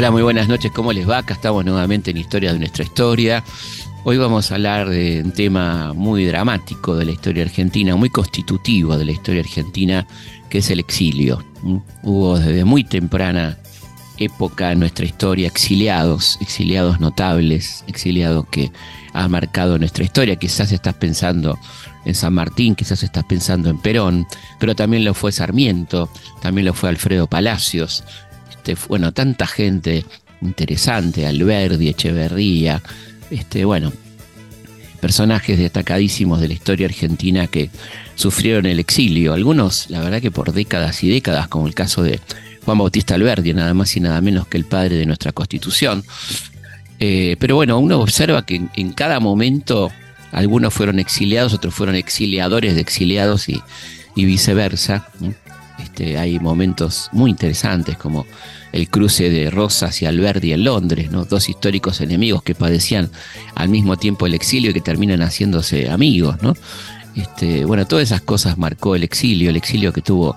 Hola, muy buenas noches, ¿cómo les va? Acá estamos nuevamente en Historia de nuestra historia. Hoy vamos a hablar de un tema muy dramático de la historia argentina, muy constitutivo de la historia argentina, que es el exilio. ¿Mm? Hubo desde muy temprana época en nuestra historia exiliados, exiliados notables, exiliados que han marcado nuestra historia. Quizás estás pensando en San Martín, quizás estás pensando en Perón, pero también lo fue Sarmiento, también lo fue Alfredo Palacios, este, bueno, tanta gente interesante, Alberdi, Echeverría, este, bueno, personajes destacadísimos de la historia argentina que sufrieron el exilio, algunos la verdad que por décadas y décadas, como el caso de Juan Bautista Alberdi, nada más y nada menos que el padre de nuestra constitución. Eh, pero bueno, uno observa que en, cada momento algunos fueron exiliados, otros fueron exiliadores de exiliados y, viceversa. Este, hay momentos muy interesantes como el cruce de Rosas y Alberdi en Londres, ¿no? dos históricos enemigos que padecían al mismo tiempo el exilio y que terminan haciéndose amigos. ¿no? Este, bueno, todas esas cosas marcó el exilio, el exilio que tuvo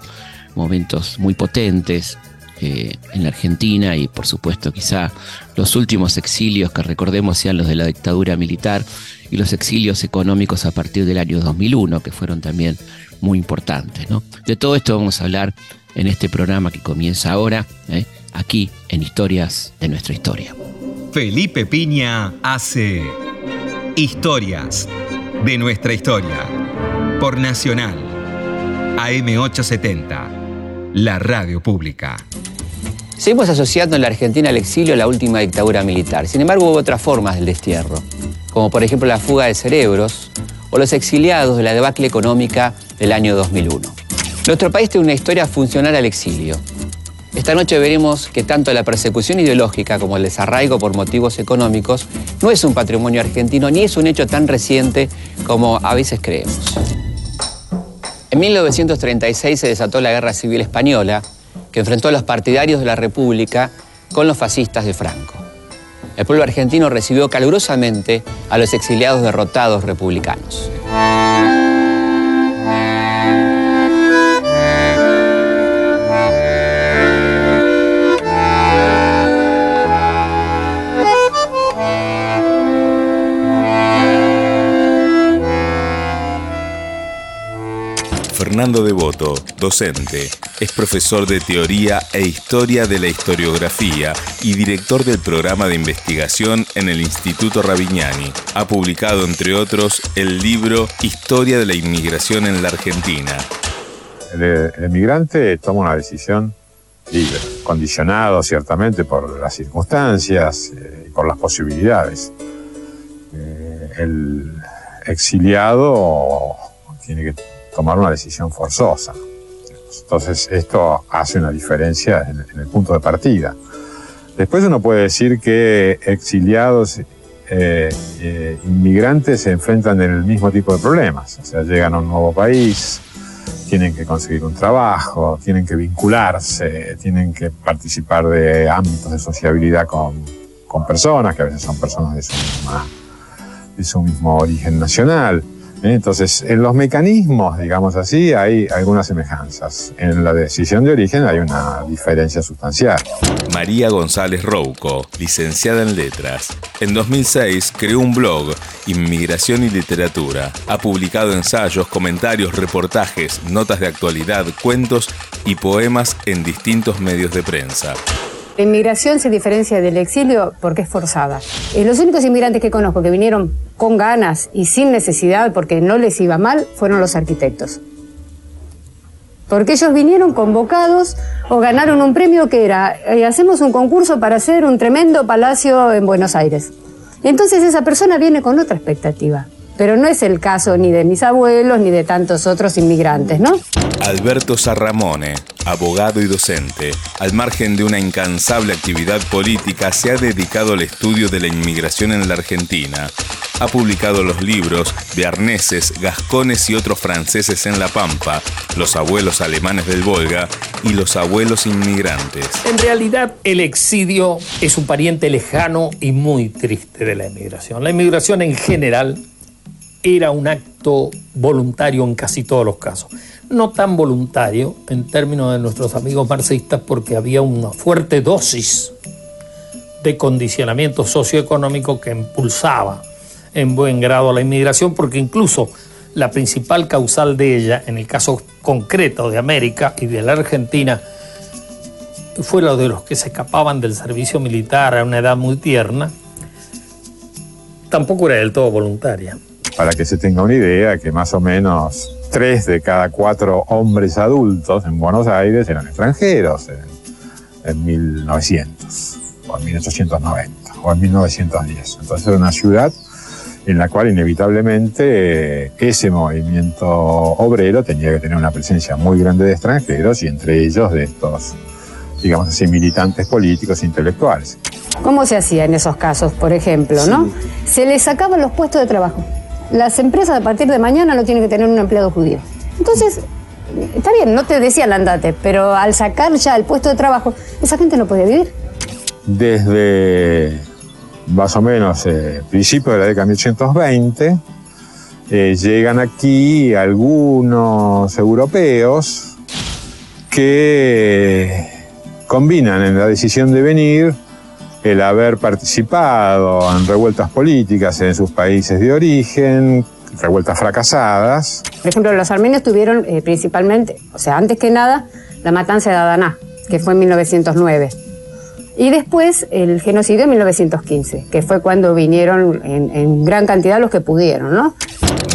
momentos muy potentes eh, en la Argentina y por supuesto quizá los últimos exilios que recordemos sean los de la dictadura militar y los exilios económicos a partir del año 2001 que fueron también muy importantes. ¿no? De todo esto vamos a hablar en este programa que comienza ahora. ¿eh? Aquí en Historias de nuestra historia. Felipe Piña hace Historias de nuestra historia por Nacional AM870, la radio pública. Seguimos asociando en la Argentina al exilio a la última dictadura militar. Sin embargo, hubo otras formas del destierro, como por ejemplo la fuga de cerebros o los exiliados de la debacle económica del año 2001. Nuestro país tiene una historia funcional al exilio. Esta noche veremos que tanto la persecución ideológica como el desarraigo por motivos económicos no es un patrimonio argentino ni es un hecho tan reciente como a veces creemos. En 1936 se desató la Guerra Civil Española, que enfrentó a los partidarios de la República con los fascistas de Franco. El pueblo argentino recibió calurosamente a los exiliados derrotados republicanos. Fernando Devoto, docente, es profesor de Teoría e Historia de la Historiografía y director del programa de investigación en el Instituto Ravignani. Ha publicado, entre otros, el libro Historia de la Inmigración en la Argentina. El, emigrante toma una decisión libre, condicionado ciertamente por las circunstancias eh, y por las posibilidades. Eh, el exiliado tiene que tomar una decisión forzosa. Entonces esto hace una diferencia en, el punto de partida. Después uno puede decir que exiliados, eh, eh, inmigrantes se enfrentan en el mismo tipo de problemas. O sea, llegan a un nuevo país, tienen que conseguir un trabajo, tienen que vincularse, tienen que participar de ámbitos de sociabilidad con, personas, que a veces son personas de su, de su mismo origen nacional. Entonces, en los mecanismos, digamos así, hay algunas semejanzas. En la decisión de origen hay una diferencia sustancial. María González Rouco, licenciada en Letras. En 2006 creó un blog, Inmigración y Literatura. Ha publicado ensayos, comentarios, reportajes, notas de actualidad, cuentos y poemas en distintos medios de prensa. La inmigración se diferencia del exilio porque es forzada. Eh, los únicos inmigrantes que conozco que vinieron con ganas y sin necesidad porque no les iba mal fueron los arquitectos. Porque ellos vinieron convocados o ganaron un premio que era, eh, hacemos un concurso para hacer un tremendo palacio en Buenos Aires. Entonces esa persona viene con otra expectativa. Pero no es el caso ni de mis abuelos ni de tantos otros inmigrantes, ¿no? Alberto Sarramone, abogado y docente, al margen de una incansable actividad política, se ha dedicado al estudio de la inmigración en la Argentina. Ha publicado los libros de arneses, gascones y otros franceses en La Pampa, Los abuelos alemanes del Volga y Los abuelos inmigrantes. En realidad, el exilio es un pariente lejano y muy triste de la inmigración. La inmigración en general era un acto voluntario en casi todos los casos. No tan voluntario en términos de nuestros amigos marxistas porque había una fuerte dosis de condicionamiento socioeconómico que impulsaba en buen grado la inmigración, porque incluso la principal causal de ella, en el caso concreto de América y de la Argentina, fue lo de los que se escapaban del servicio militar a una edad muy tierna, tampoco era del todo voluntaria. Para que se tenga una idea, que más o menos tres de cada cuatro hombres adultos en Buenos Aires eran extranjeros en, 1900, o en 1890, o en 1910. Entonces era una ciudad en la cual inevitablemente eh, ese movimiento obrero tenía que tener una presencia muy grande de extranjeros y entre ellos de estos, digamos así, militantes políticos e intelectuales. ¿Cómo se hacía en esos casos, por ejemplo, no? Se les sacaban los puestos de trabajo las empresas a partir de mañana no tienen que tener un empleado judío. Entonces, está bien, no te decían andate, pero al sacar ya el puesto de trabajo, esa gente no podía vivir. Desde más o menos eh, principios de la década de 1820, eh, llegan aquí algunos europeos que combinan en la decisión de venir el haber participado en revueltas políticas en sus países de origen, revueltas fracasadas. Por ejemplo, los armenios tuvieron eh, principalmente, o sea, antes que nada, la matanza de Adana, que fue en 1909. Y después el genocidio en 1915, que fue cuando vinieron en, en gran cantidad los que pudieron, ¿no?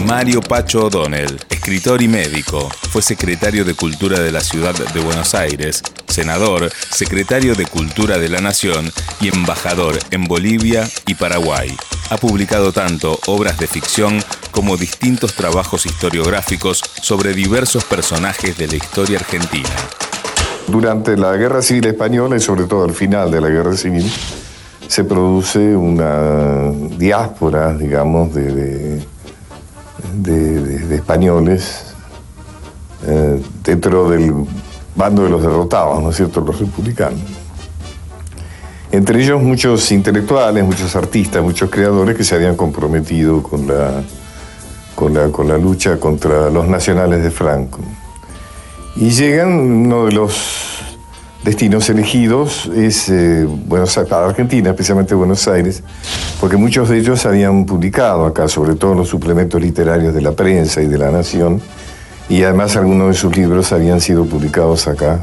Mario Pacho O'Donnell, escritor y médico, fue secretario de Cultura de la Ciudad de Buenos Aires, senador, secretario de Cultura de la Nación y embajador en Bolivia y Paraguay. Ha publicado tanto obras de ficción como distintos trabajos historiográficos sobre diversos personajes de la historia argentina. Durante la Guerra Civil Española y sobre todo al final de la Guerra Civil, se produce una diáspora, digamos, de españoles eh, dentro del bando de los derrotados, ¿no es cierto?, los republicanos. Entre ellos muchos intelectuales, muchos artistas, muchos creadores que se habían comprometido con la, con la, con la lucha contra los nacionales de Franco. Y llegan uno de los destinos elegidos es eh, Buenos Aires, Argentina, especialmente Buenos Aires, porque muchos de ellos habían publicado acá, sobre todo los suplementos literarios de la prensa y de la Nación, y además algunos de sus libros habían sido publicados acá.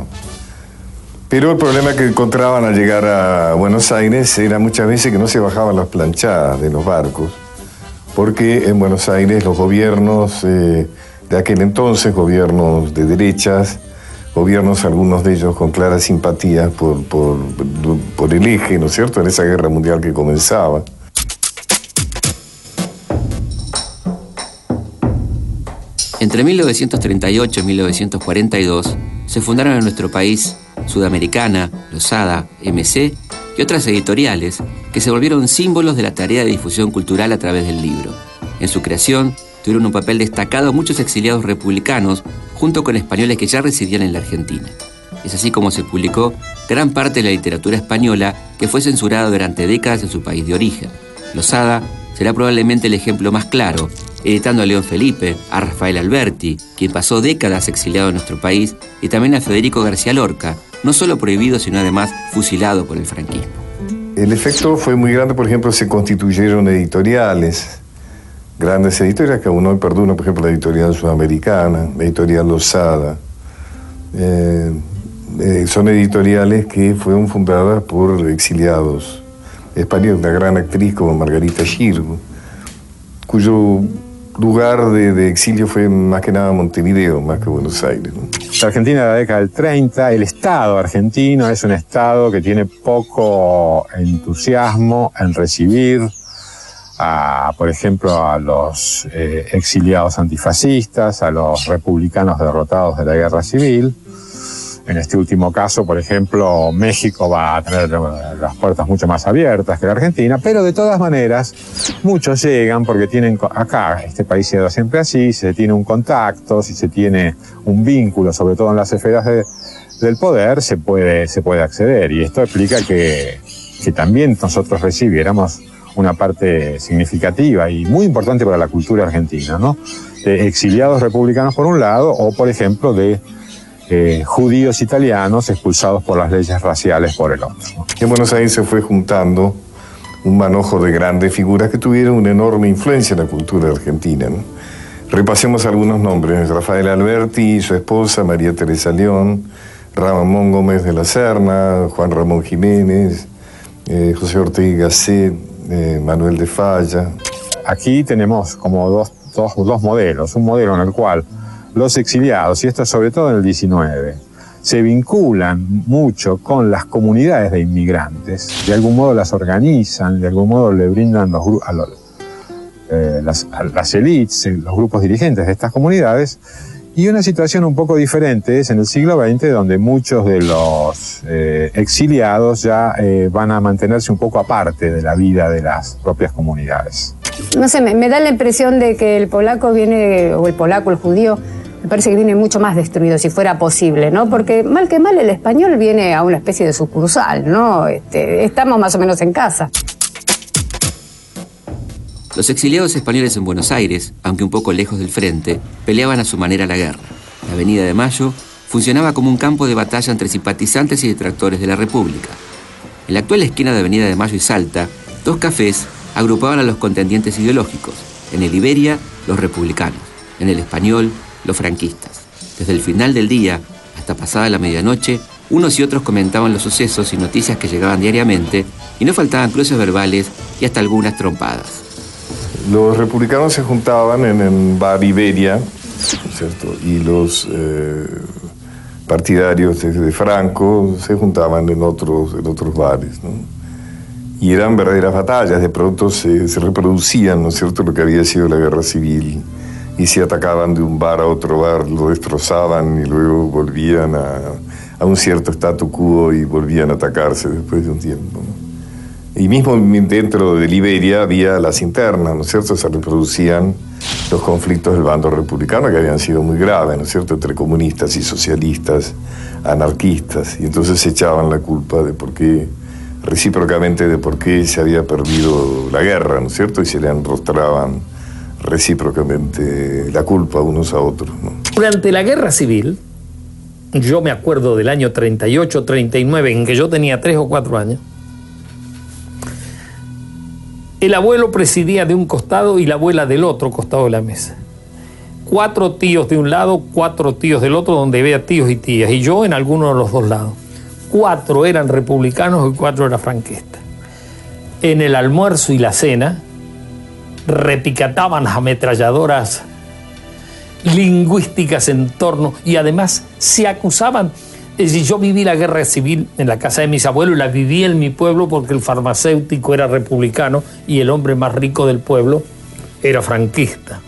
Pero el problema que encontraban al llegar a Buenos Aires era muchas veces que no se bajaban las planchadas de los barcos, porque en Buenos Aires los gobiernos eh, de aquel entonces, gobiernos de derechas, gobiernos, algunos de ellos con clara simpatía por, por, el eje, ¿no es cierto?, en esa guerra mundial que comenzaba. Entre 1938 y 1942 se fundaron en nuestro país Sudamericana, Losada, MC y otras editoriales que se volvieron símbolos de la tarea de difusión cultural a través del libro. En su creación tuvieron un papel destacado muchos exiliados republicanos junto con españoles que ya residían en la Argentina. Es así como se publicó gran parte de la literatura española que fue censurada durante décadas en su país de origen. Losada será probablemente el ejemplo más claro, editando a León Felipe, a Rafael Alberti, quien pasó décadas exiliado en nuestro país, y también a Federico García Lorca, no solo prohibido, sino además fusilado por el franquismo. El efecto fue muy grande, por ejemplo, se constituyeron editoriales, grandes editoriales que aún hoy perduran, por ejemplo, la editorial sudamericana, la editorial Losada. Eh, eh, son editoriales que fueron fundadas por exiliados españoles, una gran actriz como Margarita Girgo, cuyo lugar de, exilio fue más que nada Montevideo, más que Buenos Aires. La Argentina de la década del 30, el Estado argentino es un Estado que tiene poco entusiasmo en recibir a, por ejemplo, a los eh, exiliados antifascistas, a los republicanos derrotados de la guerra civil. En este último caso, por ejemplo, México va a tener las puertas mucho más abiertas que la Argentina, pero de todas maneras, muchos llegan porque tienen acá, este país se da siempre así, se tiene un contacto, si se tiene un vínculo, sobre todo en las esferas del poder, se puede, se puede acceder. Y esto explica que, que también nosotros recibiéramos una parte significativa y muy importante para la cultura argentina, ¿no? De exiliados republicanos por un lado, o por ejemplo de eh, judíos italianos expulsados por las leyes raciales por el otro. En Buenos Aires se fue juntando un manojo de grandes figuras que tuvieron una enorme influencia en la cultura argentina. Repasemos algunos nombres. Rafael Alberti, su esposa María Teresa León, Ramón Gómez de la Serna, Juan Ramón Jiménez, eh, José Ortega Gasset, Manuel de Falla. Aquí tenemos como dos, dos, dos modelos. Un modelo en el cual los exiliados, y esto sobre todo en el 19, se vinculan mucho con las comunidades de inmigrantes, de algún modo las organizan, de algún modo le brindan los, a, eh, las, a las élites, eh, los grupos dirigentes de estas comunidades, y una situación un poco diferente es en el siglo XX, donde muchos de los eh, exiliados ya eh, van a mantenerse un poco aparte de la vida de las propias comunidades. No sé, me, da la impresión de que el polaco viene, o el polaco, el judío, me parece que viene mucho más destruido, si fuera posible, ¿no? Porque mal que mal el español viene a una especie de sucursal, ¿no? Este, estamos más o menos en casa. Los exiliados españoles en Buenos Aires, aunque un poco lejos del frente, peleaban a su manera la guerra. La Avenida de Mayo funcionaba como un campo de batalla entre simpatizantes y detractores de la República. En la actual esquina de Avenida de Mayo y Salta, dos cafés agrupaban a los contendientes ideológicos. En el Iberia, los republicanos. En el Español, los franquistas. Desde el final del día hasta pasada la medianoche, unos y otros comentaban los sucesos y noticias que llegaban diariamente, y no faltaban cruces verbales y hasta algunas trompadas. Los republicanos se juntaban en el bar Iberia, ¿cierto? y los eh, partidarios de, de, Franco se juntaban en otros, en otros bares. ¿no? Y eran verdaderas batallas, de pronto se, se reproducían, ¿no es cierto?, lo que había sido la guerra civil y se atacaban de un bar a otro bar, lo destrozaban y luego volvían a, a un cierto statu quo y volvían a atacarse después de un tiempo. ¿no? Y mismo dentro de Liberia había las internas, ¿no es cierto? Se reproducían los conflictos del bando republicano que habían sido muy graves, ¿no es cierto? Entre comunistas y socialistas, anarquistas, y entonces se echaban la culpa de por qué, recíprocamente de por qué se había perdido la guerra, ¿no es cierto? Y se le enrostraban recíprocamente la culpa unos a otros. ¿no? Durante la guerra civil, yo me acuerdo del año 38, 39, en que yo tenía tres o cuatro años, el abuelo presidía de un costado y la abuela del otro costado de la mesa. Cuatro tíos de un lado, cuatro tíos del otro, donde había tíos y tías, y yo en alguno de los dos lados. Cuatro eran republicanos y cuatro eran franquistas. En el almuerzo y la cena, repicataban ametralladoras lingüísticas en torno y además se acusaban. Es decir, yo viví la guerra civil en la casa de mis abuelos y la viví en mi pueblo porque el farmacéutico era republicano y el hombre más rico del pueblo era franquista.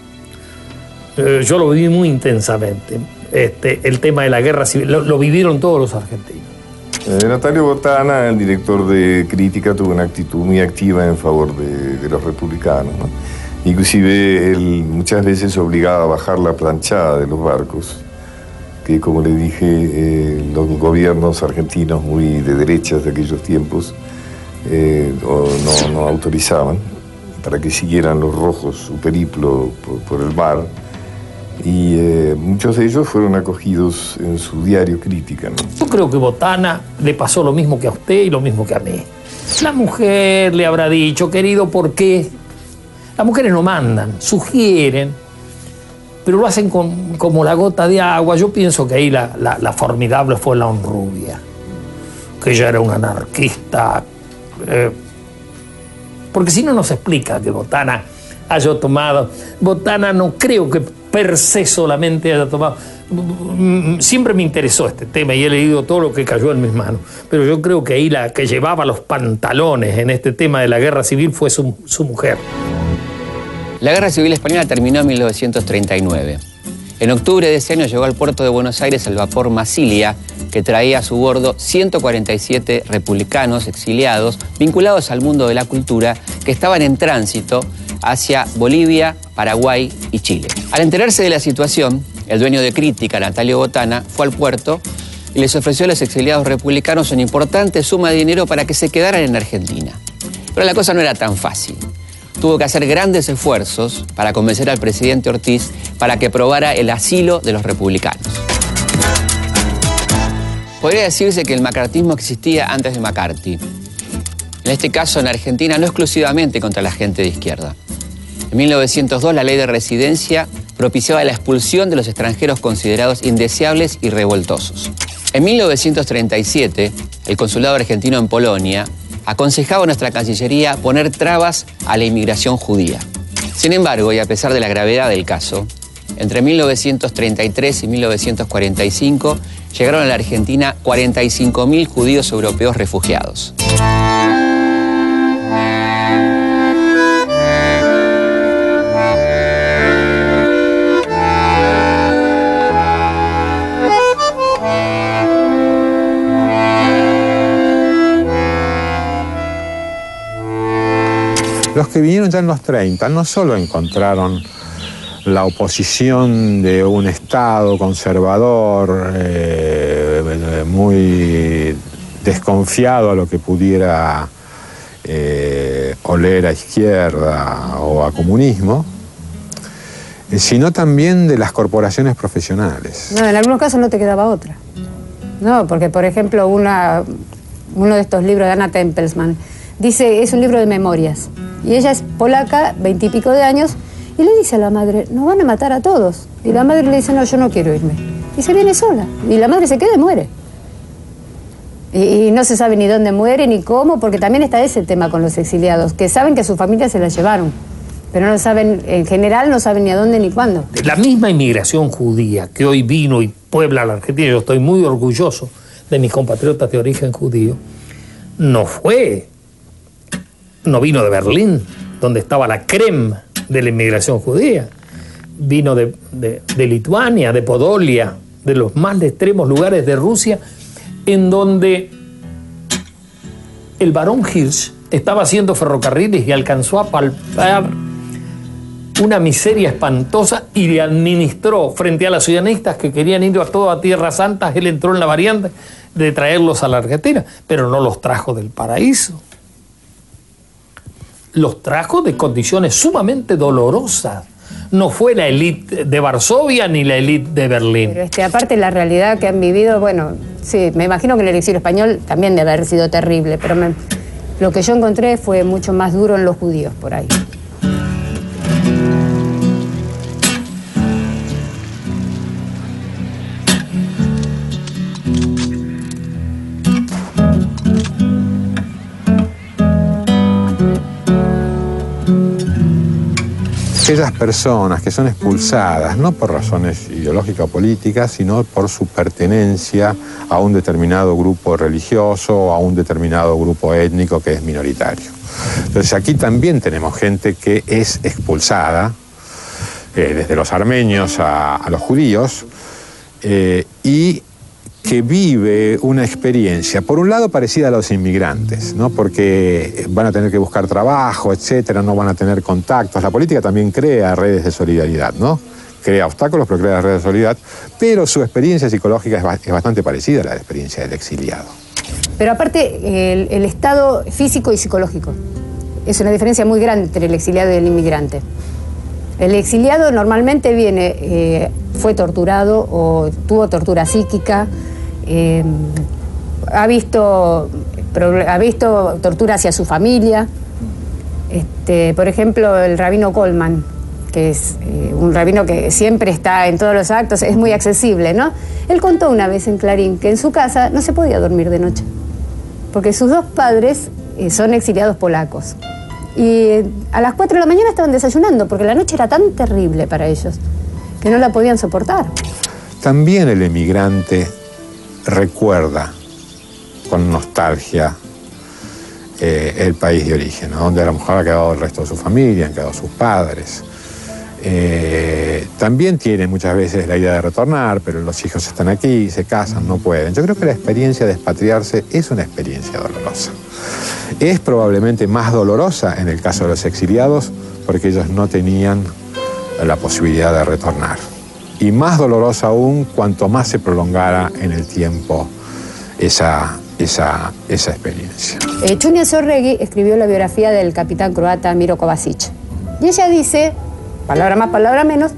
Eh, yo lo viví muy intensamente. Este, el tema de la guerra civil, lo, vivieron todos los argentinos. Eh, Natalio Botana, el director de crítica, tuvo una actitud muy activa en favor de, de los republicanos. ¿no? Inclusive él muchas veces obligaba a bajar la planchada de los barcos, que como le dije, eh, los gobiernos argentinos muy de derechas de aquellos tiempos eh, no, no, autorizaban para que siguieran los rojos su periplo por, por el mar. Y eh, muchos de ellos fueron acogidos en su diario crítica. ¿no? Yo creo que Botana le pasó lo mismo que a usted y lo mismo que a mí. La mujer le habrá dicho, querido, ¿por qué? Las mujeres no mandan, sugieren, pero lo hacen con, como la gota de agua. Yo pienso que ahí la, formidable fue la Honrubia, que ella era una anarquista. Eh, porque si no, no se explica que Botana haya tomado. Botana no creo que per se solamente haya tomado. Siempre me interesó este tema y he leído todo lo que cayó en mis manos. Pero yo creo que ahí la que llevaba los pantalones en este tema de la guerra civil fue su, su mujer. La Guerra Civil Española terminó en 1939. En octubre de ese año llegó al puerto de Buenos Aires el vapor Masilia, que traía a su bordo 147 republicanos exiliados vinculados al mundo de la cultura que estaban en tránsito hacia Bolivia, Paraguay y Chile. Al enterarse de la situación, el dueño de Crítica, Natalio Botana, fue al puerto y les ofreció a los exiliados republicanos una importante suma de dinero para que se quedaran en Argentina. Pero la cosa no era tan fácil tuvo que hacer grandes esfuerzos para convencer al presidente Ortiz para que aprobara el asilo de los republicanos. Podría decirse que el macartismo existía antes de McCarthy. En este caso, en Argentina, no exclusivamente contra la gente de izquierda. En 1902, la ley de residencia propiciaba la expulsión de los extranjeros considerados indeseables y revoltosos. En 1937, el consulado argentino en Polonia aconsejaba a nuestra Cancillería poner trabas a la inmigración judía. Sin embargo, y a pesar de la gravedad del caso, entre 1933 y 1945 llegaron a la Argentina 45.000 judíos europeos refugiados. Los que vinieron ya en los 30 no solo encontraron la oposición de un Estado conservador eh, muy desconfiado a lo que pudiera eh, oler a izquierda o a comunismo, eh, sino también de las corporaciones profesionales. No, en algunos casos no te quedaba otra. No, porque por ejemplo una, uno de estos libros de Anna Tempelsman dice, es un libro de memorias. Y ella es polaca, veintipico de años, y le dice a la madre, nos van a matar a todos. Y la madre le dice, no, yo no quiero irme. Y se viene sola. Y la madre se queda y muere. Y, no se sabe ni dónde muere ni cómo, porque también está ese tema con los exiliados, que saben que a su familia se la llevaron. Pero no saben, en general no saben ni a dónde ni cuándo. La misma inmigración judía que hoy vino y puebla la Argentina, yo estoy muy orgulloso de mis compatriotas de origen judío, no fue no vino de Berlín, donde estaba la crema de la inmigración judía. Vino de, Lituania, de Podolia, de los más extremos lugares de Rusia, en donde el barón Hirsch estaba haciendo ferrocarriles y alcanzó a palpar una miseria espantosa y le administró frente a las ciudadanistas que querían ir a toda Tierra Santa, él entró en la variante de traerlos a la Argentina, pero no los trajo del paraíso los trajo de condiciones sumamente dolorosas. No fue la élite de Varsovia ni la élite de Berlín. Pero este, aparte la realidad que han vivido, bueno, sí, me imagino que el exilio español también debe haber sido terrible, pero lo que yo encontré fue mucho más duro en los judíos por ahí. Aquellas personas que son expulsadas, no por razones ideológicas o políticas, sino por su pertenencia a un determinado grupo religioso o a un determinado grupo étnico que es minoritario. Entonces aquí también tenemos gente que es expulsada, eh, desde los armenios a, los judíos, eh, y que vive una experiencia, por un lado parecida a los inmigrantes, ¿no? porque van a tener que buscar trabajo, etcétera, no van a tener contactos. La política también crea redes de solidaridad, ¿no? Crea obstáculos, pero crea redes de solidaridad, pero su experiencia psicológica es, bastante parecida a la experiencia del exiliado. Pero aparte, el, estado físico y psicológico. Es una diferencia muy grande entre el exiliado y el inmigrante. El exiliado normalmente viene, eh, fue torturado o tuvo tortura psíquica, eh, ha, visto, ha visto tortura hacia su familia. Este, por ejemplo, el rabino Coleman, que es eh, un rabino que siempre está en todos los actos, es muy accesible, ¿no? Él contó una vez en Clarín que en su casa no se podía dormir de noche, porque sus dos padres eh, son exiliados polacos. Y a las 4 de la mañana estaban desayunando, porque la noche era tan terrible para ellos, que no la podían soportar. También el emigrante recuerda con nostalgia eh, el país de origen, donde a lo mejor ha quedado el resto de su familia, han quedado sus padres. Eh, también tiene muchas veces la idea de retornar, pero los hijos están aquí, se casan, no pueden. Yo creo que la experiencia de expatriarse es una experiencia dolorosa. Es probablemente más dolorosa en el caso de los exiliados porque ellos no tenían la posibilidad de retornar y más dolorosa aún cuanto más se prolongara en el tiempo esa, esa, esa experiencia. Eh, Chunia Sorregui escribió la biografía del capitán croata Miro Kovacic. Y ella dice, palabra más, palabra menos,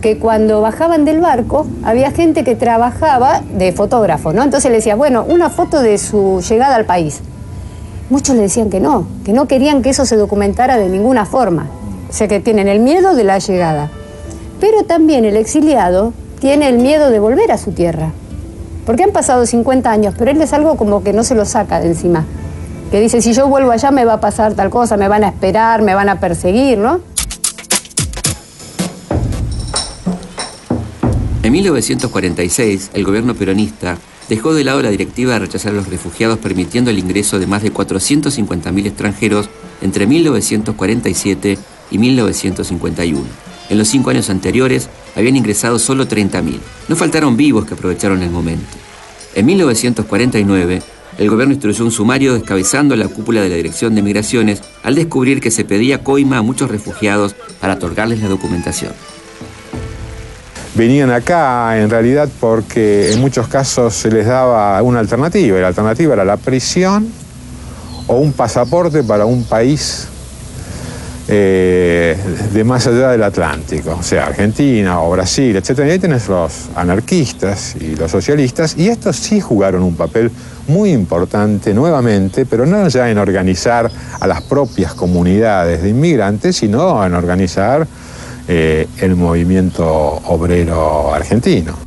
que cuando bajaban del barco había gente que trabajaba de fotógrafo, ¿no? Entonces le decía, bueno, una foto de su llegada al país. Muchos le decían que no, que no querían que eso se documentara de ninguna forma. O sea que tienen el miedo de la llegada. Pero también el exiliado tiene el miedo de volver a su tierra. Porque han pasado 50 años, pero él es algo como que no se lo saca de encima. Que dice, si yo vuelvo allá me va a pasar tal cosa, me van a esperar, me van a perseguir, ¿no? En 1946, el gobierno peronista dejó de lado la directiva de rechazar a los refugiados permitiendo el ingreso de más de 450.000 extranjeros entre 1947 y 1951. En los cinco años anteriores habían ingresado solo 30.000. No faltaron vivos que aprovecharon el momento. En 1949, el gobierno instruyó un sumario descabezando la cúpula de la Dirección de Migraciones al descubrir que se pedía coima a muchos refugiados para otorgarles la documentación venían acá en realidad porque en muchos casos se les daba una alternativa, y la alternativa era la prisión o un pasaporte para un país eh, de más allá del Atlántico, o sea, Argentina o Brasil, etc. Y ahí tenés los anarquistas y los socialistas, y estos sí jugaron un papel muy importante nuevamente, pero no ya en organizar a las propias comunidades de inmigrantes, sino en organizar eh, el movimiento obrero argentino.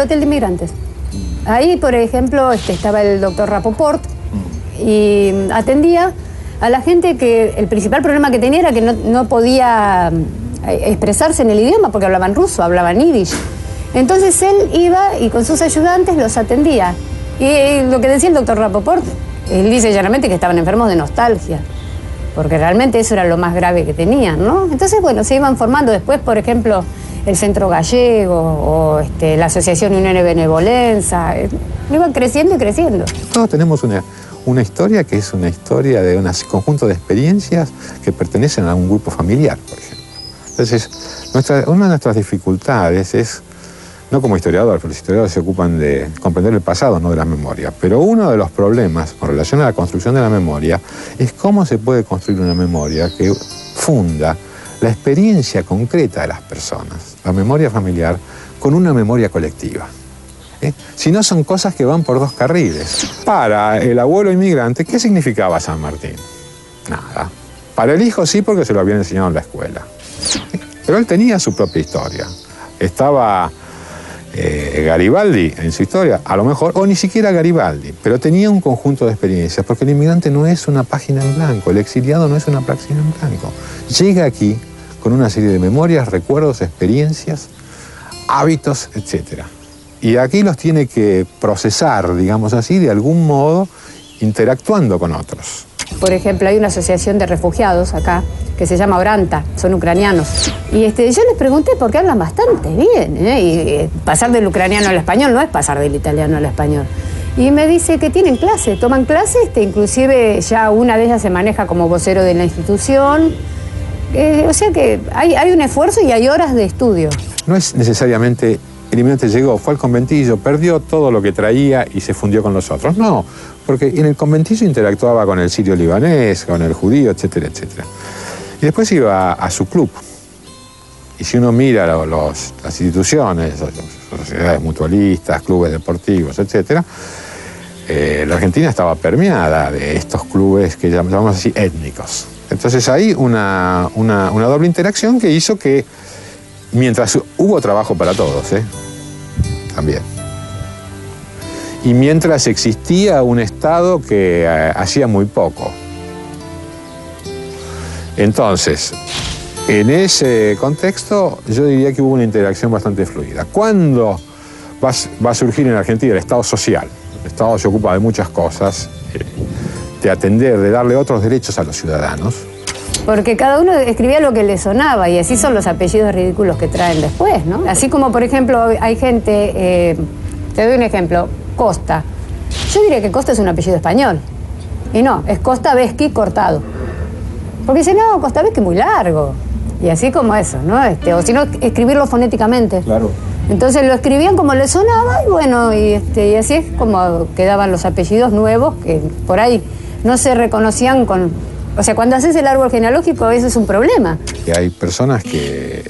El Hotel de Inmigrantes. Ahí, por ejemplo, este, estaba el doctor Rapoport y atendía a la gente que el principal problema que tenía era que no, podía eh, expresarse en el idioma porque hablaban ruso, hablaban yiddish. Entonces él iba y con sus ayudantes los atendía. Y lo que decía el doctor Rapoport, él dice llanamente que estaban enfermos de nostalgia, porque realmente eso era lo más grave que tenían, ¿no? Entonces, bueno, se iban formando después, por ejemplo, el Centro Gallego o este, la Asociación Unión de Benevolencia, eh, iban creciendo y creciendo. Todos tenemos una, una historia que es una historia de un conjunto de experiencias que pertenecen a un grupo familiar, por ejemplo. Entonces, una de nuestras dificultades es, no como historiador, porque los historiadores se ocupan de comprender el pasado, no de la memoria, pero uno de los problemas con relación a la construcción de la memoria es cómo se puede construir una memoria que funda la experiencia concreta de las personas, la memoria familiar, con una memoria colectiva. ¿eh? Si no son cosas que van por dos carriles. Para el abuelo inmigrante, ¿qué significaba San Martín? Nada. Para el hijo sí, porque se lo habían enseñado en la escuela. Pero él tenía su propia historia. Estaba eh, Garibaldi en su historia, a lo mejor, o ni siquiera Garibaldi, pero tenía un conjunto de experiencias, porque el inmigrante no es una página en blanco, el exiliado no es una página en blanco. Llega aquí con una serie de memorias, recuerdos, experiencias, hábitos, etcétera. Y aquí los tiene que procesar, digamos así, de algún modo, interactuando con otros. Por ejemplo, hay una asociación de refugiados acá que se llama Oranta, son ucranianos. Y este, yo les pregunté por qué hablan bastante bien. ¿eh? Y eh, pasar del ucraniano al español no es pasar del italiano al español. Y me dice que tienen clase, toman clase, este, inclusive ya una de ellas se maneja como vocero de la institución. O sea que hay, un esfuerzo y hay horas de estudio. No es necesariamente el inmigrante llegó, fue al conventillo, perdió todo lo que traía y se fundió con los otros. No, porque en el conventillo interactuaba con el sirio libanés, con el judío, etcétera, etcétera. Y después iba a, su club. Y si uno mira las instituciones, sociedades mutualistas, clubes deportivos, etcétera, eh, la Argentina estaba permeada de estos clubes que llamamos así étnicos. Entonces hay una, una doble interacción que hizo que Mientras hubo trabajo para todos, ¿eh? También. Y mientras existía un Estado que eh, hacía muy poco. Entonces, en ese contexto, yo diría que hubo una interacción bastante fluida. ¿Cuándo va, a surgir en Argentina el Estado social? El Estado se ocupa de muchas cosas, eh, de atender, de darle otros derechos a los ciudadanos porque cada uno escribía lo que le sonaba y así son los apellidos ridículos que traen después, ¿no? Así como, por ejemplo, hay gente, eh, te doy un ejemplo, Costa. Yo diría que Costa es un apellido español. Y no, es Costa Vesqui cortado. Porque dice, no, Costa Vesqui muy largo. Y así como eso, ¿no? Este, o si no, escribirlo fonéticamente. Claro. Entonces lo escribían como le sonaba y bueno, y, este, y así es como quedaban los apellidos nuevos que por ahí no se reconocían con... O sea, cuando haces el árbol genealógico eso es un problema. Hay personas que,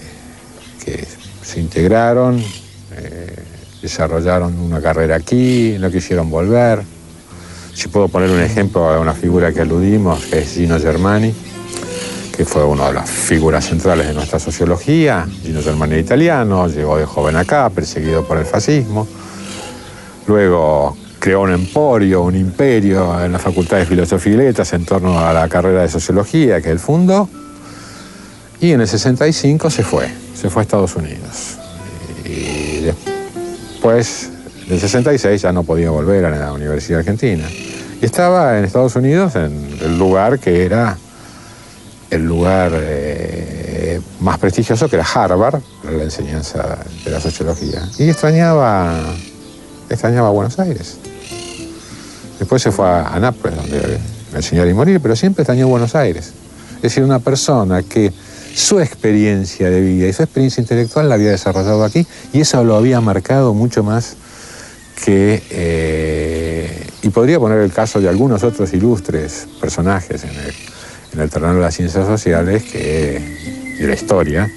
que se integraron, eh, desarrollaron una carrera aquí, no quisieron volver. Si puedo poner un ejemplo de una figura que aludimos, que es Gino Germani, que fue una de las figuras centrales de nuestra sociología. Gino Germani italiano, llegó de joven acá, perseguido por el fascismo. Luego creó un emporio, un imperio en la Facultad de Filosofía y Letras en torno a la carrera de Sociología que él fundó. Y en el 65 se fue, se fue a Estados Unidos. Y después, en el 66 ya no podía volver a la Universidad Argentina. Y estaba en Estados Unidos en el lugar que era el lugar eh, más prestigioso, que era Harvard, para la enseñanza de la sociología. Y extrañaba, extrañaba Buenos Aires. Después se fue a, Nápoles, donde me enseñó a morir, pero siempre extrañó Buenos Aires. Es decir, una persona que su experiencia de vida y su experiencia intelectual la había desarrollado aquí y eso lo había marcado mucho más que... Eh, y podría poner el caso de algunos otros ilustres personajes en el, en el terreno de las ciencias sociales y la historia,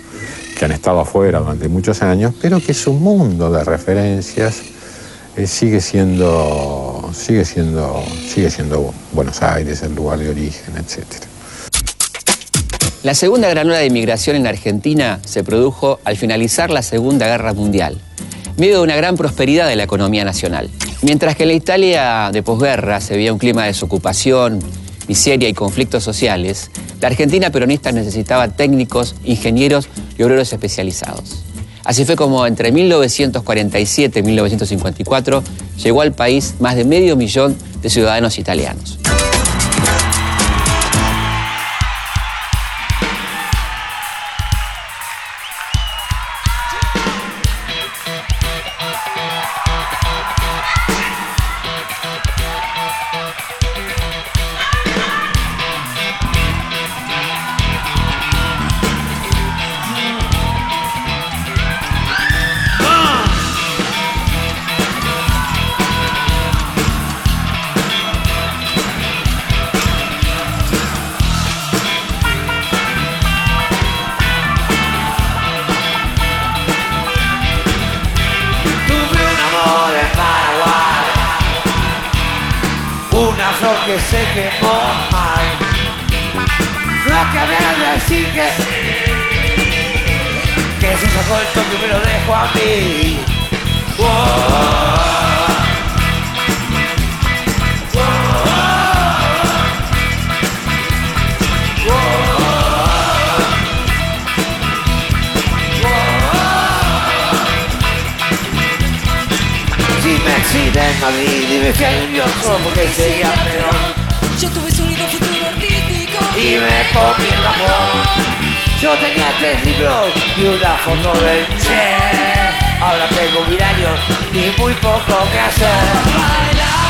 que han estado afuera durante muchos años, pero que su mundo de referencias eh, sigue siendo, sigue siendo, sigue siendo Buenos Aires, el lugar de origen, etc. La segunda gran ola de inmigración en Argentina se produjo al finalizar la Segunda Guerra Mundial, medio de una gran prosperidad de la economía nacional. Mientras que en la Italia de posguerra se veía un clima de desocupación, miseria y conflictos sociales, la Argentina peronista necesitaba técnicos, ingenieros y obreros especializados. Así fue como entre 1947 y 1954 llegó al país más de medio millón de ciudadanos italianos. Una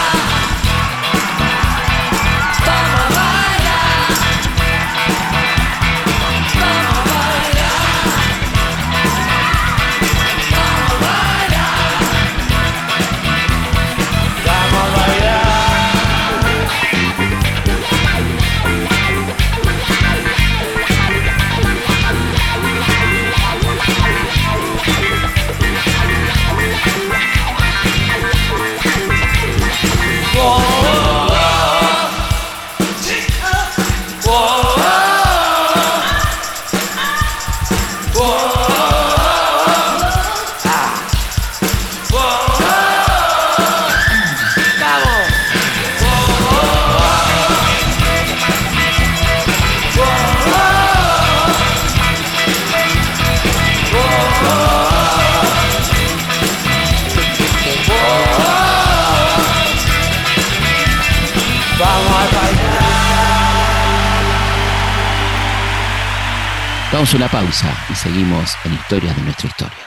pausa y seguimos en Historias de nuestra historia.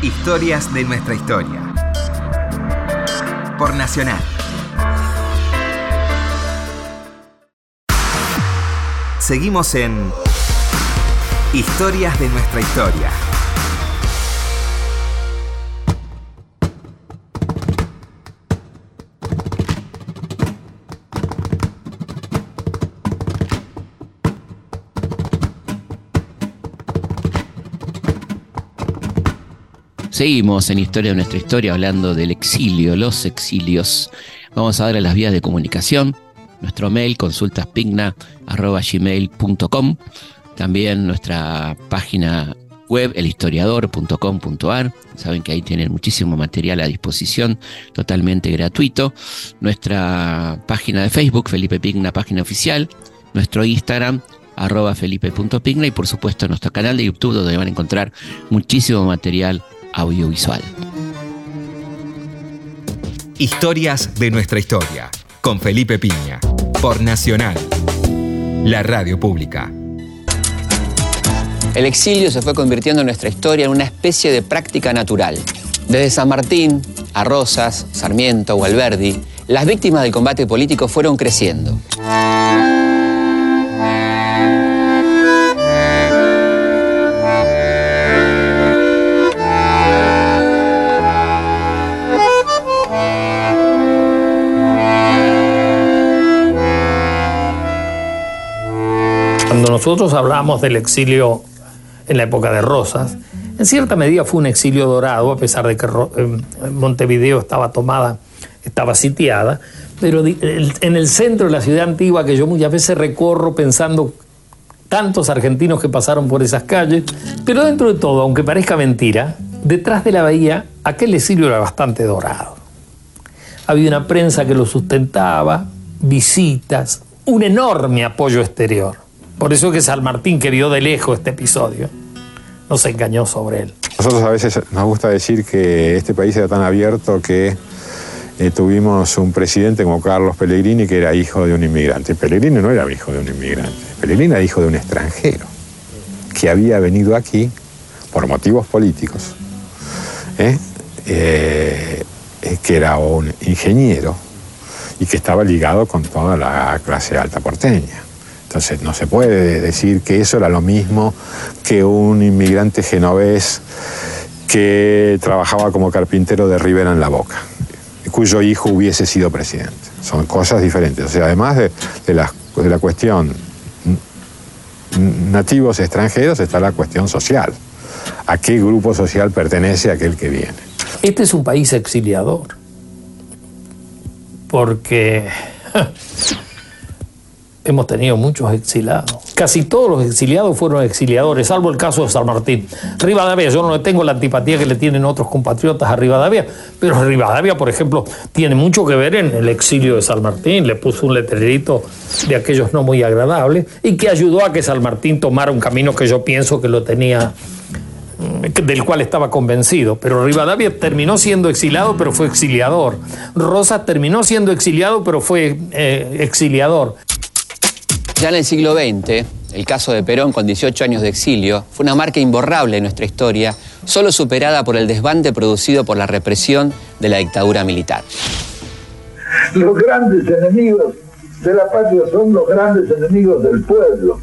Historias de nuestra historia. Por Nacional. Seguimos en Historias de nuestra historia. Seguimos en Historia de nuestra historia hablando del exilio, los exilios. Vamos a darle las vías de comunicación. Nuestro mail consultaspigna.gmail.com También nuestra página web elhistoriador.com.ar. Saben que ahí tienen muchísimo material a disposición, totalmente gratuito. Nuestra página de Facebook, Felipe Pigna, página oficial. Nuestro Instagram, arroba felipe.pigna y por supuesto nuestro canal de YouTube donde van a encontrar muchísimo material audiovisual. Historias de nuestra historia, con Felipe Piña, por Nacional, la radio pública. El exilio se fue convirtiendo en nuestra historia en una especie de práctica natural. Desde San Martín a Rosas, Sarmiento o Alberdi, las víctimas del combate político fueron creciendo. Cuando nosotros hablamos del exilio en la época de Rosas, en cierta medida fue un exilio dorado, a pesar de que eh, Montevideo estaba tomada, estaba sitiada, pero en el centro de la ciudad antigua, que yo muchas veces recorro pensando tantos argentinos que pasaron por esas calles, pero dentro de todo, aunque parezca mentira, detrás de la bahía aquel exilio era bastante dorado. Había una prensa que lo sustentaba, visitas, un enorme apoyo exterior. Por eso que San Martín, que de lejos este episodio, no se engañó sobre él. Nosotros a veces nos gusta decir que este país era tan abierto que eh, tuvimos un presidente como Carlos Pellegrini que era hijo de un inmigrante. Pellegrini no era hijo de un inmigrante, Pellegrini era hijo de un extranjero que había venido aquí por motivos políticos, ¿eh? Eh, que era un ingeniero y que estaba ligado con toda la clase alta porteña. No se puede decir que eso era lo mismo que un inmigrante genovés que trabajaba como carpintero de Rivera en la Boca, cuyo hijo hubiese sido presidente. Son cosas diferentes. O sea, además de, la, de la cuestión nativos extranjeros está la cuestión social. ¿A qué grupo social pertenece aquel que viene? Este es un país exiliador. Porque hemos tenido muchos exiliados. Casi todos los exiliados fueron exiliadores, salvo el caso de San Martín. Rivadavia, yo no le tengo la antipatía que le tienen otros compatriotas a Rivadavia, pero Rivadavia, por ejemplo, tiene mucho que ver en el exilio de San Martín. Le puso un letrerito de aquellos no muy agradables y que ayudó a que San Martín tomara un camino que yo pienso que lo tenía mm, del cual estaba convencido. Pero Rivadavia terminó siendo exiliado, pero fue exiliador. Rosas terminó siendo exiliado, pero fue eh, exiliador. Ya en el siglo XX, el caso de Perón con 18 años de exilio fue una marca imborrable en nuestra historia, solo superada por el desbande producido por la represión de la dictadura militar. Los grandes enemigos de la patria son los grandes enemigos del pueblo,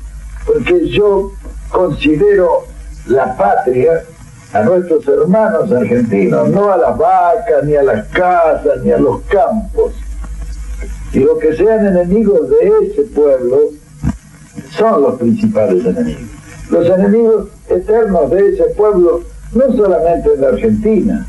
porque yo considero la patria a nuestros hermanos argentinos, no a las vacas, ni a las casas, ni a los campos. Y los que sean enemigos de ese pueblo son los principales enemigos. Los enemigos eternos de ese pueblo, no solamente en la Argentina,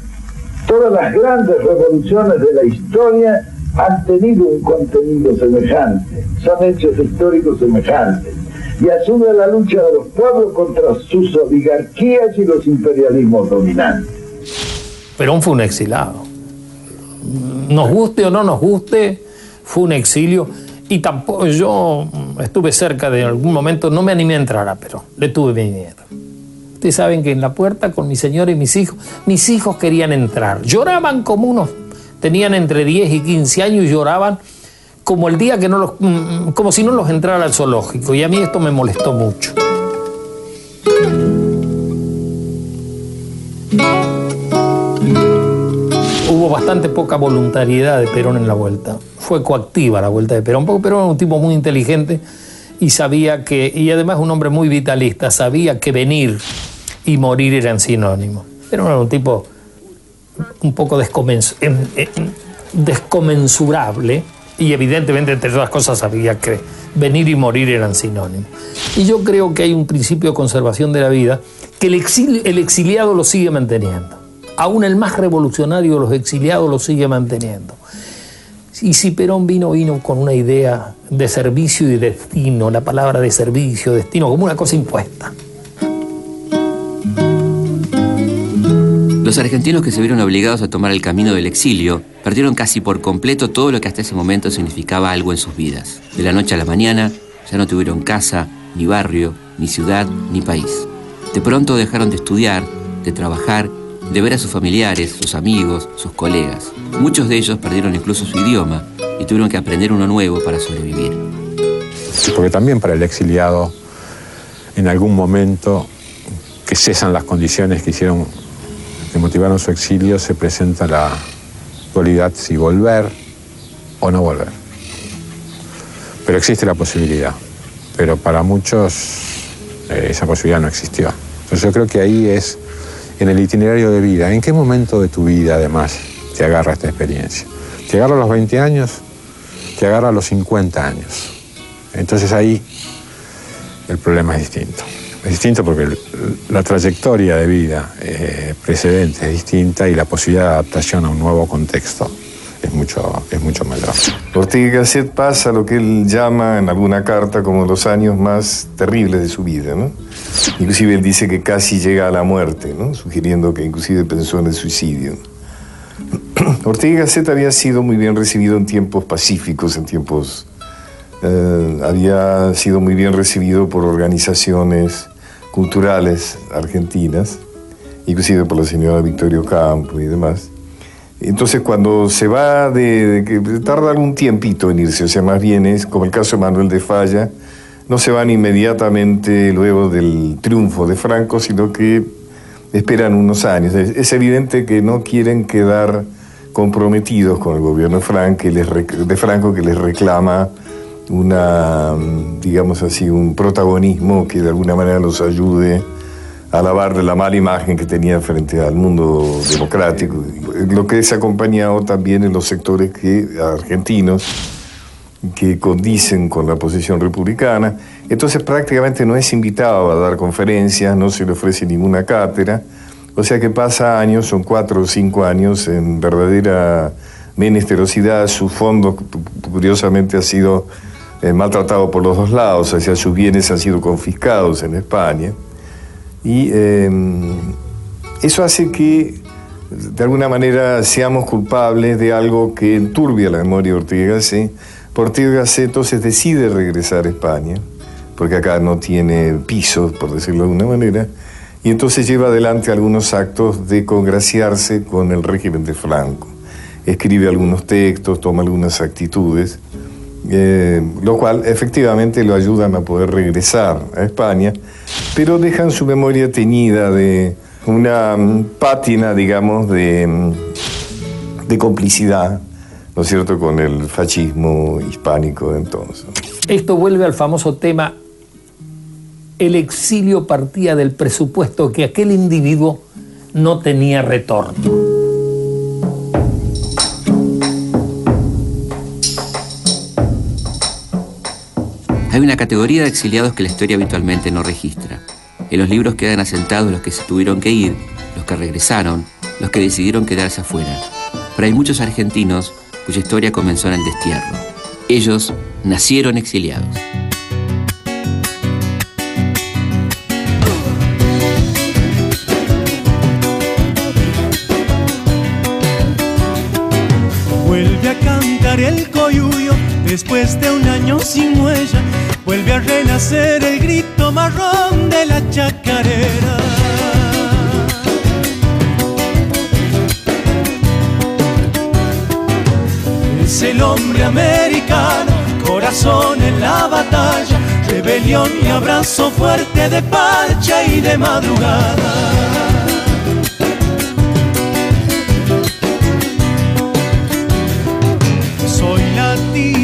todas las grandes revoluciones de la historia han tenido un contenido semejante, son hechos históricos semejantes, y asume la lucha de los pueblos contra sus oligarquías y los imperialismos dominantes. Perón fue un exilado. Nos guste o no nos guste, fue un exilio y tampoco yo estuve cerca de algún momento, no me animé a entrar pero le tuve miedo. Ustedes saben que en la puerta con mi señora y mis hijos, mis hijos querían entrar. Lloraban como unos, tenían entre 10 y 15 años y lloraban como el día que no los, mm, como si no los entrara al zoológico. Y a mí esto me molestó mucho. Hubo bastante poca voluntariedad de Perón en la vuelta. Fue coactiva la vuelta de Perón, porque Perón era un tipo muy inteligente y sabía que, y además un hombre muy vitalista, sabía que venir y morir eran sinónimos. Era un tipo un poco descomensurable y evidentemente entre otras cosas sabía que venir y morir eran sinónimos. Y yo creo que hay un principio de conservación de la vida que el, el exiliado lo sigue manteniendo. Aún el más revolucionario de los exiliados lo sigue manteniendo. Y si Perón vino, vino con una idea de servicio y destino, la palabra de servicio, destino, como una cosa impuesta. Los argentinos que se vieron obligados a tomar el camino del exilio perdieron casi por completo todo lo que hasta ese momento significaba algo en sus vidas. De la noche a la mañana ya no tuvieron casa, ni barrio, ni ciudad, ni país. De pronto dejaron de estudiar, de trabajar, de ver a sus familiares, sus amigos, sus colegas. Muchos de ellos perdieron incluso su idioma y tuvieron que aprender uno nuevo para sobrevivir. Porque también para el exiliado, en algún momento que cesan las condiciones que hicieron que motivaron su exilio, se presenta la dualidad si volver o no volver. Pero existe la posibilidad, pero para muchos eh, esa posibilidad no existió. Entonces yo creo que ahí es en el itinerario de vida, ¿en qué momento de tu vida además te agarra esta experiencia? ¿Te agarra a los 20 años? ¿Te agarra a los 50 años? Entonces ahí el problema es distinto. Es distinto porque la trayectoria de vida eh, precedente es distinta y la posibilidad de adaptación a un nuevo contexto es mucho, es mucho mayor. Ortega Gasset pasa lo que él llama en alguna carta como los años más terribles de su vida. ¿no? Inclusive él dice que casi llega a la muerte, ¿no? sugiriendo que inclusive pensó en el suicidio. Ortega Gasset había sido muy bien recibido en tiempos pacíficos, en tiempos... Eh, había sido muy bien recibido por organizaciones culturales argentinas, inclusive por la señora Victorio Campo y demás. Entonces cuando se va de, que tarda algún tiempito en irse, o sea, más bien es como el caso de Manuel de Falla, no se van inmediatamente luego del triunfo de Franco, sino que esperan unos años. Es, evidente que no quieren quedar comprometidos con el gobierno de Franco que les reclama una, digamos así, un protagonismo que de alguna manera los ayude a lavar de la mala imagen que tenía frente al mundo democrático. Lo que es acompañado también en los sectores que, argentinos que condicen con la posición republicana. Entonces prácticamente no es invitado a dar conferencias, no se le ofrece ninguna cátedra. O sea que pasa años, son cuatro o cinco años en verdadera menesterosidad. Su fondo, curiosamente, ha sido eh, maltratado por los dos lados, o sea, sus bienes han sido confiscados en España. Y em, eso hace que, de alguna manera, seamos culpables de algo que enturbia la memoria de Ortega Gasset. Ortega Gasset entonces decide regresar a España, porque acá no tiene piso, por decirlo de alguna manera, y entonces lleva adelante algunos actos de congraciarse con el régimen de Franco. Escribe algunos textos, toma algunas actitudes. Eh, lo cual efectivamente lo ayudan a poder regresar a España, pero dejan su memoria teñida de una mm, pátina, digamos, de, mm, de complicidad, ¿no es cierto?, con el fascismo hispánico entonces. Esto vuelve al famoso tema, el exilio partía del presupuesto que aquel individuo no tenía retorno. Hay una categoría de exiliados que la historia habitualmente no registra. En los libros quedan asentados los que se tuvieron que ir, los que regresaron, los que decidieron quedarse afuera. Pero hay muchos argentinos cuya historia comenzó en el destierro. Ellos nacieron exiliados. Vuelve a cantar el coyuyo después de un año sin huella vuelve a renacer el grito marrón de la chacarera. Es el hombre americano, corazón en la batalla, rebelión y abrazo fuerte de parcha y de madrugada.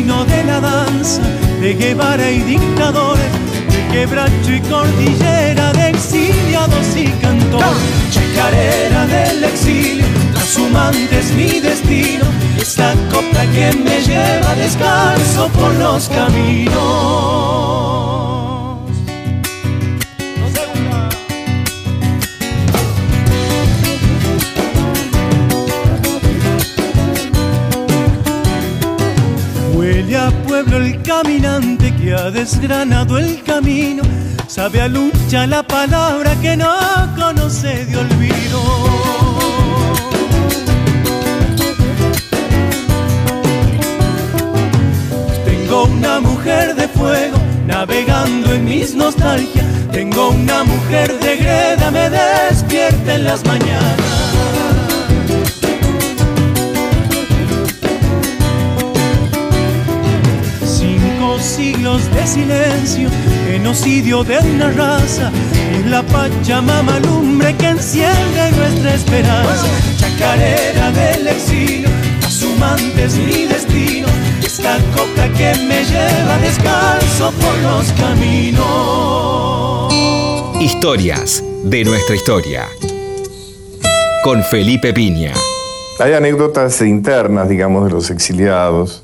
Latino de la danza de Guevara y dictadores, de quebracho y cordillera, de exiliados y cantores, chacarera del exilio, trashumante es mi destino, esta copla que me lleva descalzo por los caminos. El caminante que ha desgranado el camino, sabe a lucha la palabra que no conoce de olvido. Tengo una mujer de fuego navegando en mis nostalgias. Tengo una mujer de greda, me despierta en las mañanas. Siglos de silencio, genocidio de una raza, es la Pachamama lumbre que enciende nuestra esperanza, chacarera del exilio, asumantes mi destino, esta coca que me lleva descalzo por los caminos. Historias de nuestra historia. Con Felipe Piña. Hay anécdotas internas, digamos, de los exiliados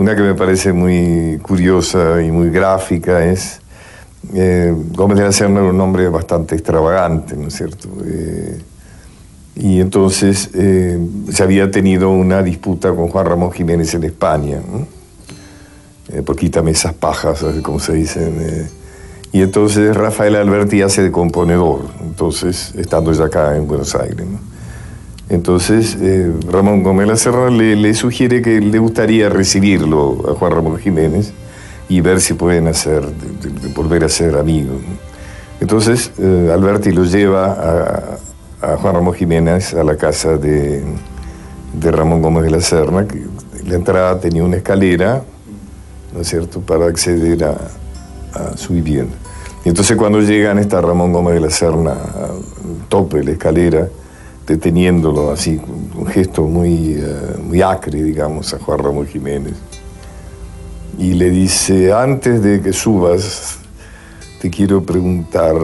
una que me parece muy curiosa y muy gráfica es eh, Gómez de la Serna era un hombre bastante extravagante, ¿no es cierto? Eh, y entonces eh, se había tenido una disputa con Juan Ramón Jiménez en España, ¿no? por quítame esas pajas, como se dicen. y entonces Rafael Alberti hace de componedor, entonces, estando ya acá en Buenos Aires. ¿no? Entonces, eh, Ramón Gómez La Serra le, sugiere que le gustaría recibirlo a Juan Ramón Jiménez y ver si pueden hacer, volver a ser amigos. Entonces, eh, Alberti lo lleva a, Juan Ramón Jiménez a la casa de, Ramón Gómez de la Serna, que la entrada tenía una escalera, ¿no es cierto?, para acceder a, a su vivienda. Y entonces cuando llegan está Ramón Gómez de la Serna al tope la escalera, deteniéndolo así, un gesto muy, eh, muy acre, digamos, a Juan Ramón Jiménez. Y le dice, antes de que subas, te quiero preguntar,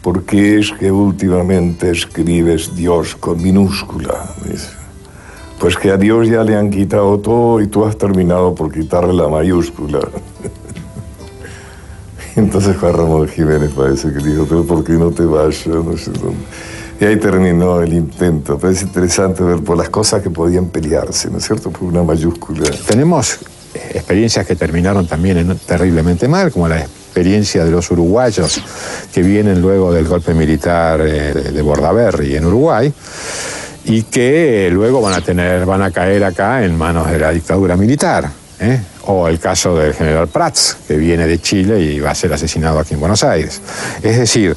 ¿por qué es que últimamente escribes Dios con minúscula? Pues que a Dios ya le han quitado todo y tú has terminado por quitarle la mayúscula. Entonces Juan Ramón Jiménez parece que dijo, pero ¿por qué no te vas? No sé dónde. Y ahí terminó el intento. Pero es interesante ver por las cosas que podían pelearse, ¿no es cierto? Por una mayúscula. Tenemos experiencias que terminaron también terriblemente mal, como la experiencia de los uruguayos que vienen luego del golpe militar eh, de Bordaberry en Uruguay y que luego van a tener, van a caer acá en manos de la dictadura militar. ¿eh? O el caso del general Prats, que viene de Chile y va a ser asesinado aquí en Buenos Aires. Es decir,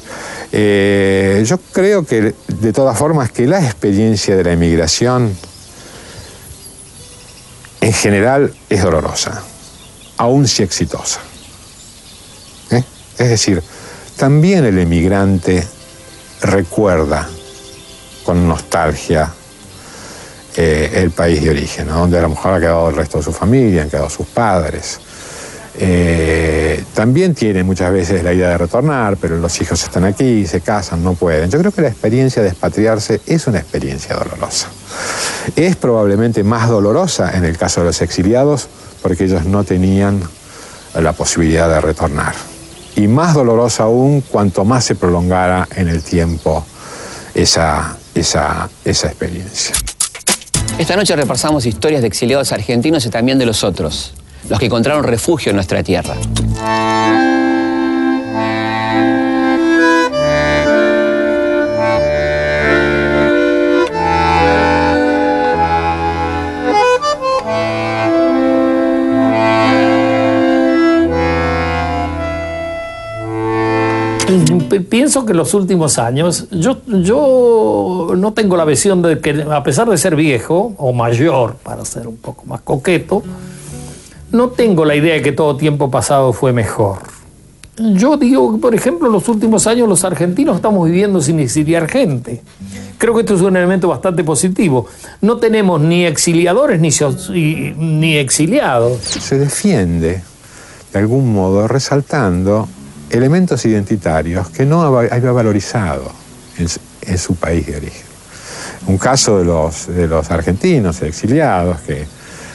eh, yo creo que de todas formas que la experiencia de la emigración en general es dolorosa, aún si exitosa. ¿Eh? Es decir, también el emigrante recuerda con nostalgia eh, el país de origen, donde a lo mejor ha quedado el resto de su familia, han quedado sus padres. Eh, también tienen muchas veces la idea de retornar, pero los hijos están aquí, se casan, no pueden. Yo creo que la experiencia de expatriarse es una experiencia dolorosa. Es probablemente más dolorosa en el caso de los exiliados porque ellos no tenían la posibilidad de retornar. Y más dolorosa aún cuanto más se prolongara en el tiempo esa, esa, esa experiencia. Esta noche repasamos historias de exiliados argentinos y también de los otros los que encontraron refugio en nuestra tierra. pienso que los últimos años, yo, yo no tengo la visión de que, a pesar de ser viejo o mayor, para ser un poco más coqueto, no tengo la idea de que todo tiempo pasado fue mejor. Yo digo que, por ejemplo, en los últimos años los argentinos estamos viviendo sin exiliar gente. Creo que esto es un elemento bastante positivo. No tenemos ni exiliadores ni, ni exiliados. Se defiende, de algún modo, resaltando elementos identitarios que no había valorizado en, su país de origen. Un caso de los, de los argentinos exiliados que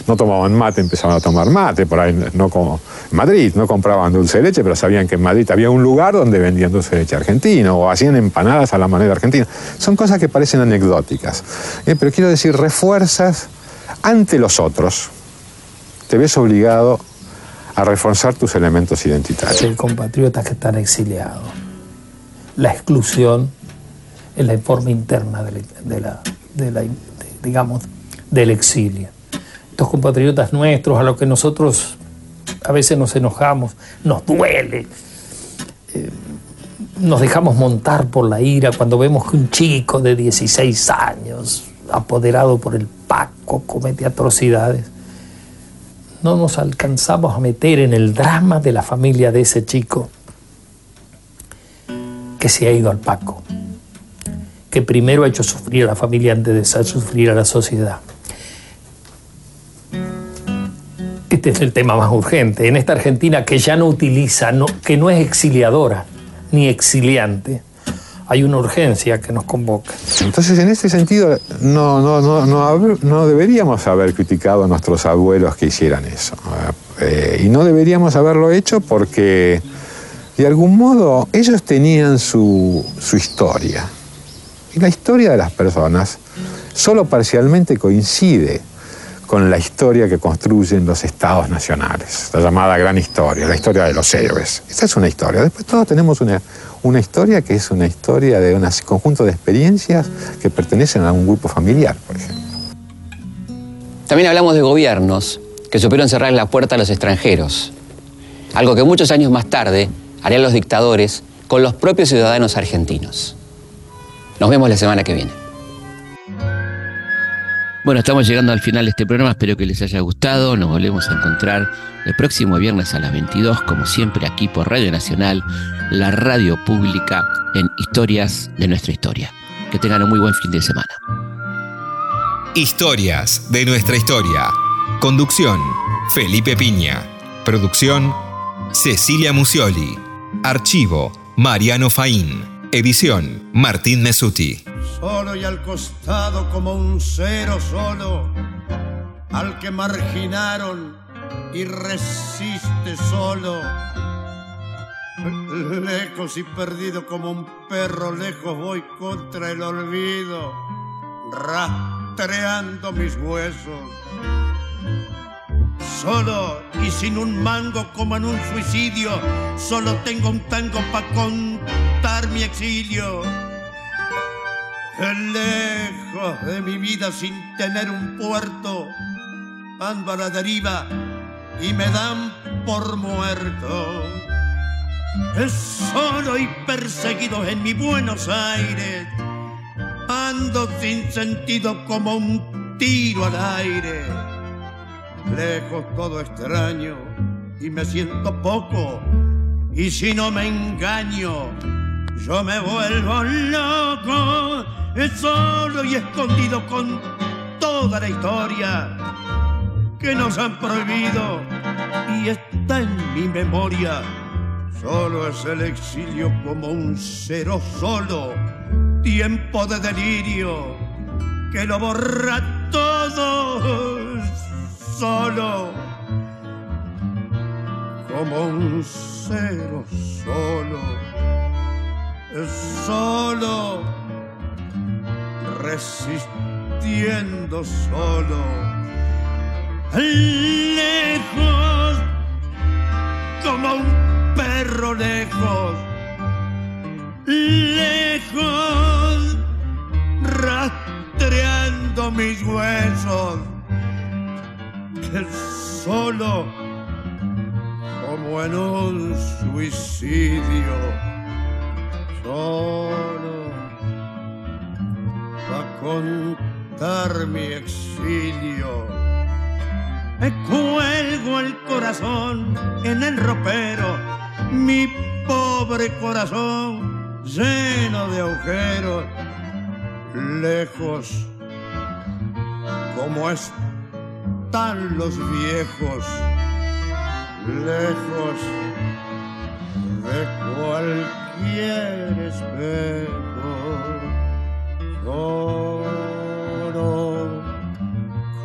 no tomaban mate, empezaban a tomar mate, por ahí no como en Madrid, no compraban dulce de leche, pero sabían que en Madrid había un lugar donde vendían dulce de leche argentino o hacían empanadas a la manera argentina. Son cosas que parecen anecdóticas, ¿eh? pero quiero decir, refuerzas ante los otros. Te ves obligado a reforzar tus elementos identitarios. El compatriotas que están exiliados. La exclusión es la forma interna digamos, del exilio. Estos compatriotas nuestros, a los que nosotros a veces nos enojamos, nos duele, eh, nos dejamos montar por la ira cuando vemos que un chico de 16 años, apoderado por el Paco, comete atrocidades no nos alcanzamos a meter en el drama de la familia de ese chico que se ha ido al Paco, que primero ha hecho sufrir a la familia antes de hacer sufrir a la sociedad. Este es el tema más urgente. En esta Argentina que ya no utiliza, que no es exiliadora ni exiliante, hay una urgencia que nos convoca. Entonces, en ese sentido, no, no, no, deberíamos haber criticado a nuestros abuelos que hicieran eso. Eh, y no deberíamos haberlo hecho porque, de algún modo, ellos tenían su, su historia. Y la historia de las personas solo parcialmente coincide con la historia que construyen los estados nacionales, la llamada gran historia, la historia de los héroes. Esa es una historia. Después todos tenemos una, una historia que es una historia de un conjunto de experiencias que pertenecen a un grupo familiar, por ejemplo. También hablamos de gobiernos que supieron cerrar la puerta a los extranjeros, algo que muchos años más tarde harían los dictadores con los propios ciudadanos argentinos. Nos vemos la semana que viene. Bueno, estamos llegando al final de este programa, espero que les haya gustado, nos volvemos a encontrar el próximo viernes a las 22, como siempre aquí por Radio Nacional, la radio pública en Historias de nuestra historia. Que tengan un muy buen fin de semana. Historias de nuestra historia. Conducción, Felipe Piña. Producción, Cecilia Musioli. Archivo, Mariano Faín. Edición, Martín Mesuti solo y al costado como un cero solo, al que marginaron y resiste solo. Lejos y perdido como un perro, lejos voy contra el olvido, rastreando mis huesos. Solo y sin un mango como en un suicidio, solo tengo un tango para contar mi exilio lejos de mi vida sin tener un puerto, ando a la deriva y me dan por muerto. Es solo y perseguido en mi Buenos Aires, ando sin sentido como un tiro al aire. Lejos todo extraño y me siento poco, y si no me engaño, yo me vuelvo loco es solo y escondido con toda la historia que nos han prohibido y está en mi memoria. Solo es el exilio como un cero solo, tiempo de delirio que lo borra todo solo, como un cero solo, solo resistiendo solo. Lejos, como un perro lejos, lejos, rastreando mis huesos, solo como en un suicidio, solo contar mi exilio. Me cuelgo el corazón en el ropero, mi pobre corazón lleno de agujeros. lejos, como están los viejos, lejos de cualquier espejo. Solo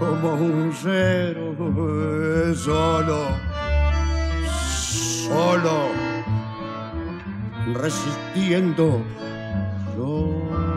como un cero, solo, solo, resistiendo. Solo